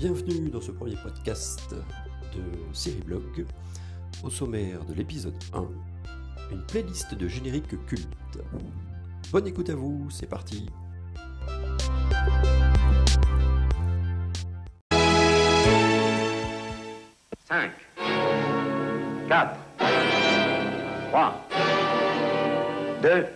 Bienvenue dans ce premier podcast de Série Blog. Au sommaire de l'épisode 1, une playlist de génériques cultes. Bonne écoute à vous, c'est parti. Cinq, quatre, trois, deux,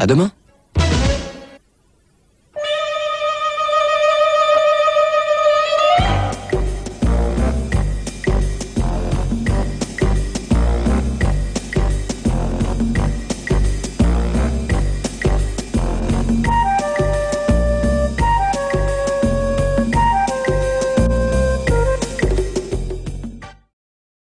À demain